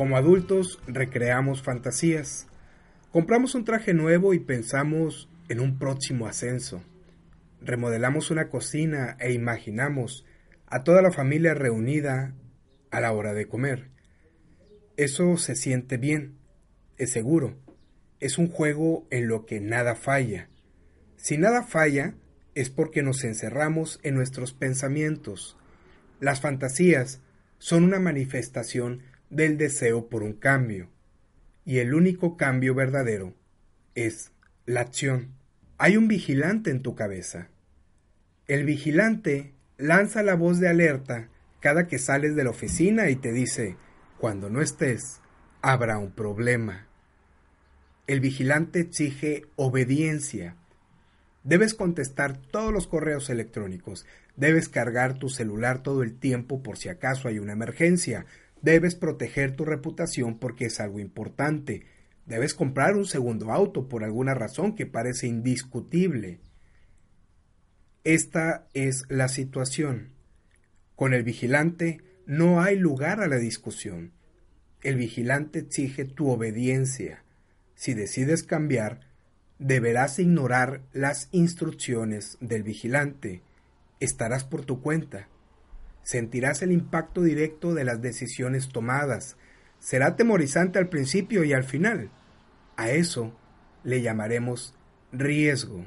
Como adultos recreamos fantasías. Compramos un traje nuevo y pensamos en un próximo ascenso. Remodelamos una cocina e imaginamos a toda la familia reunida a la hora de comer. Eso se siente bien, es seguro. Es un juego en lo que nada falla. Si nada falla, es porque nos encerramos en nuestros pensamientos. Las fantasías son una manifestación del deseo por un cambio, y el único cambio verdadero es la acción. Hay un vigilante en tu cabeza. El vigilante lanza la voz de alerta cada que sales de la oficina y te dice, cuando no estés, habrá un problema. El vigilante exige obediencia. Debes contestar todos los correos electrónicos. Debes cargar tu celular todo el tiempo por si acaso hay una emergencia. Debes proteger tu reputación porque es algo importante. Debes comprar un segundo auto por alguna razón que parece indiscutible. Esta es la situación. Con el vigilante no hay lugar a la discusión. El vigilante exige tu obediencia. Si decides cambiar, deberás ignorar las instrucciones del vigilante. Estarás por tu cuenta. Sentirás el impacto directo de las decisiones tomadas. Será atemorizante al principio y al final. A eso le llamaremos riesgo.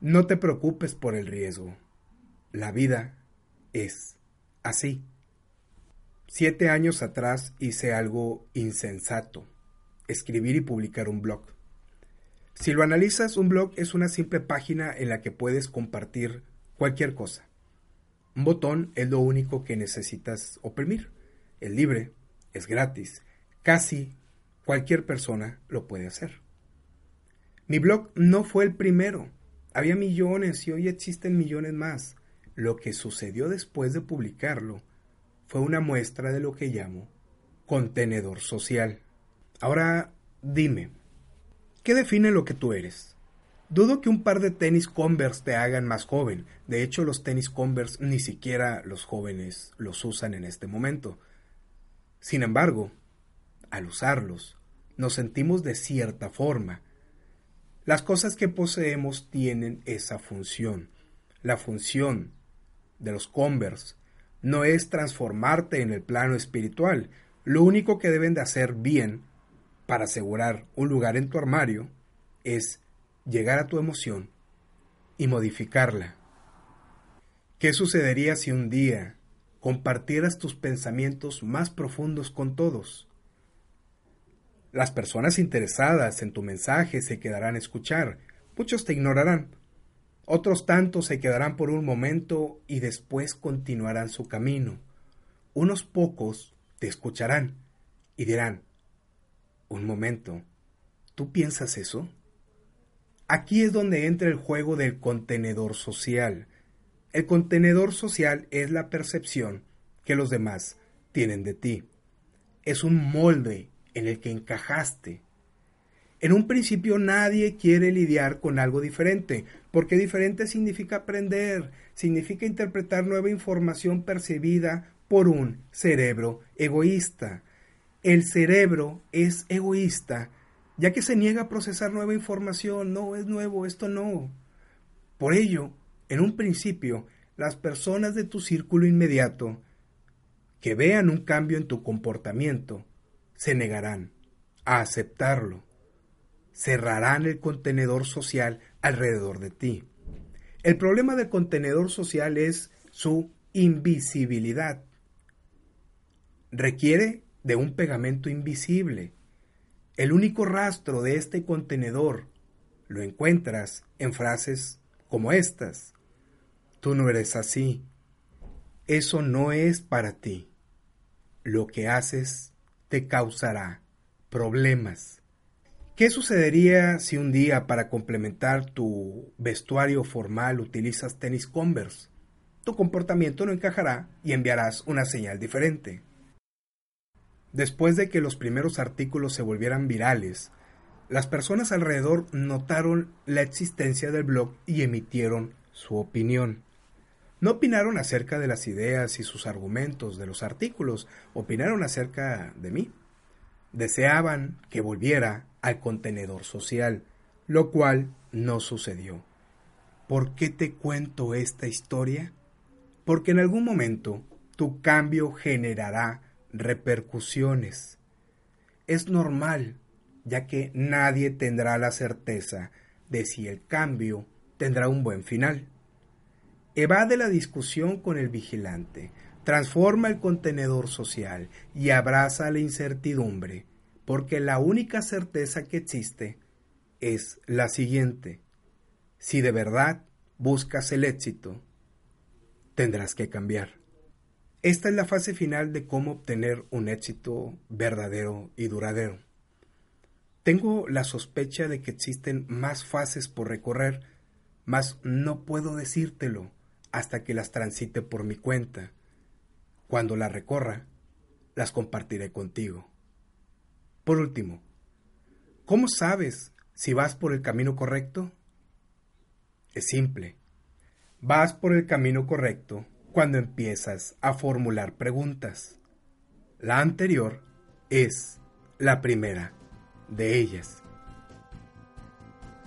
No te preocupes por el riesgo. La vida es así. Siete años atrás hice algo insensato, escribir y publicar un blog. Si lo analizas, un blog es una simple página en la que puedes compartir cualquier cosa. Un botón es lo único que necesitas oprimir. Es libre, es gratis, casi cualquier persona lo puede hacer. Mi blog no fue el primero. Había millones y hoy existen millones más. Lo que sucedió después de publicarlo fue una muestra de lo que llamo contenedor social. Ahora dime, ¿qué define lo que tú eres? Dudo que un par de tenis Converse te hagan más joven. De hecho, los tenis Converse ni siquiera los jóvenes los usan en este momento. Sin embargo, al usarlos, nos sentimos de cierta forma. Las cosas que poseemos tienen esa función. La función de los Converse no es transformarte en el plano espiritual. Lo único que deben de hacer bien para asegurar un lugar en tu armario es llegar a tu emoción y modificarla. ¿Qué sucedería si un día compartieras tus pensamientos más profundos con todos? Las personas interesadas en tu mensaje se quedarán a escuchar, muchos te ignorarán, otros tantos se quedarán por un momento y después continuarán su camino. Unos pocos te escucharán y dirán, un momento, ¿tú piensas eso? Aquí es donde entra el juego del contenedor social. El contenedor social es la percepción que los demás tienen de ti. Es un molde en el que encajaste. En un principio nadie quiere lidiar con algo diferente, porque diferente significa aprender, significa interpretar nueva información percibida por un cerebro egoísta. El cerebro es egoísta ya que se niega a procesar nueva información, no es nuevo, esto no. Por ello, en un principio, las personas de tu círculo inmediato que vean un cambio en tu comportamiento se negarán a aceptarlo, cerrarán el contenedor social alrededor de ti. El problema del contenedor social es su invisibilidad. Requiere de un pegamento invisible el único rastro de este contenedor lo encuentras en frases como estas. Tú no eres así. Eso no es para ti. Lo que haces te causará problemas. ¿Qué sucedería si un día para complementar tu vestuario formal utilizas tenis Converse? Tu comportamiento no encajará y enviarás una señal diferente. Después de que los primeros artículos se volvieran virales, las personas alrededor notaron la existencia del blog y emitieron su opinión. No opinaron acerca de las ideas y sus argumentos de los artículos, opinaron acerca de mí. Deseaban que volviera al contenedor social, lo cual no sucedió. ¿Por qué te cuento esta historia? Porque en algún momento tu cambio generará repercusiones. Es normal, ya que nadie tendrá la certeza de si el cambio tendrá un buen final. Evade la discusión con el vigilante, transforma el contenedor social y abraza la incertidumbre, porque la única certeza que existe es la siguiente. Si de verdad buscas el éxito, tendrás que cambiar. Esta es la fase final de cómo obtener un éxito verdadero y duradero. Tengo la sospecha de que existen más fases por recorrer, mas no puedo decírtelo hasta que las transite por mi cuenta. Cuando las recorra, las compartiré contigo. Por último, ¿cómo sabes si vas por el camino correcto? Es simple. Vas por el camino correcto cuando empiezas a formular preguntas. La anterior es la primera de ellas.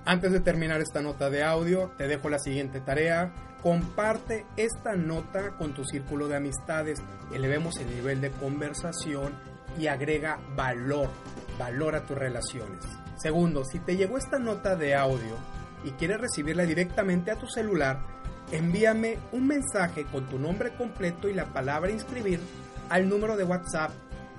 Antes de terminar esta nota de audio, te dejo la siguiente tarea. Comparte esta nota con tu círculo de amistades, elevemos el nivel de conversación y agrega valor, valor a tus relaciones. Segundo, si te llegó esta nota de audio y quieres recibirla directamente a tu celular, envíame un mensaje con tu nombre completo y la palabra inscribir al número de WhatsApp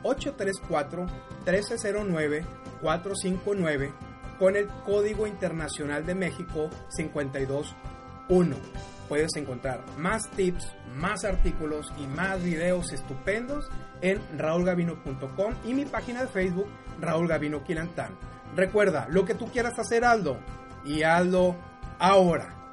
834-1309-459 con el Código Internacional de México 521. Puedes encontrar más tips, más artículos y más videos estupendos en raulgavino.com y mi página de Facebook Raúl Gavino Quilantán. Recuerda, lo que tú quieras hacer, Aldo, y Aldo ahora.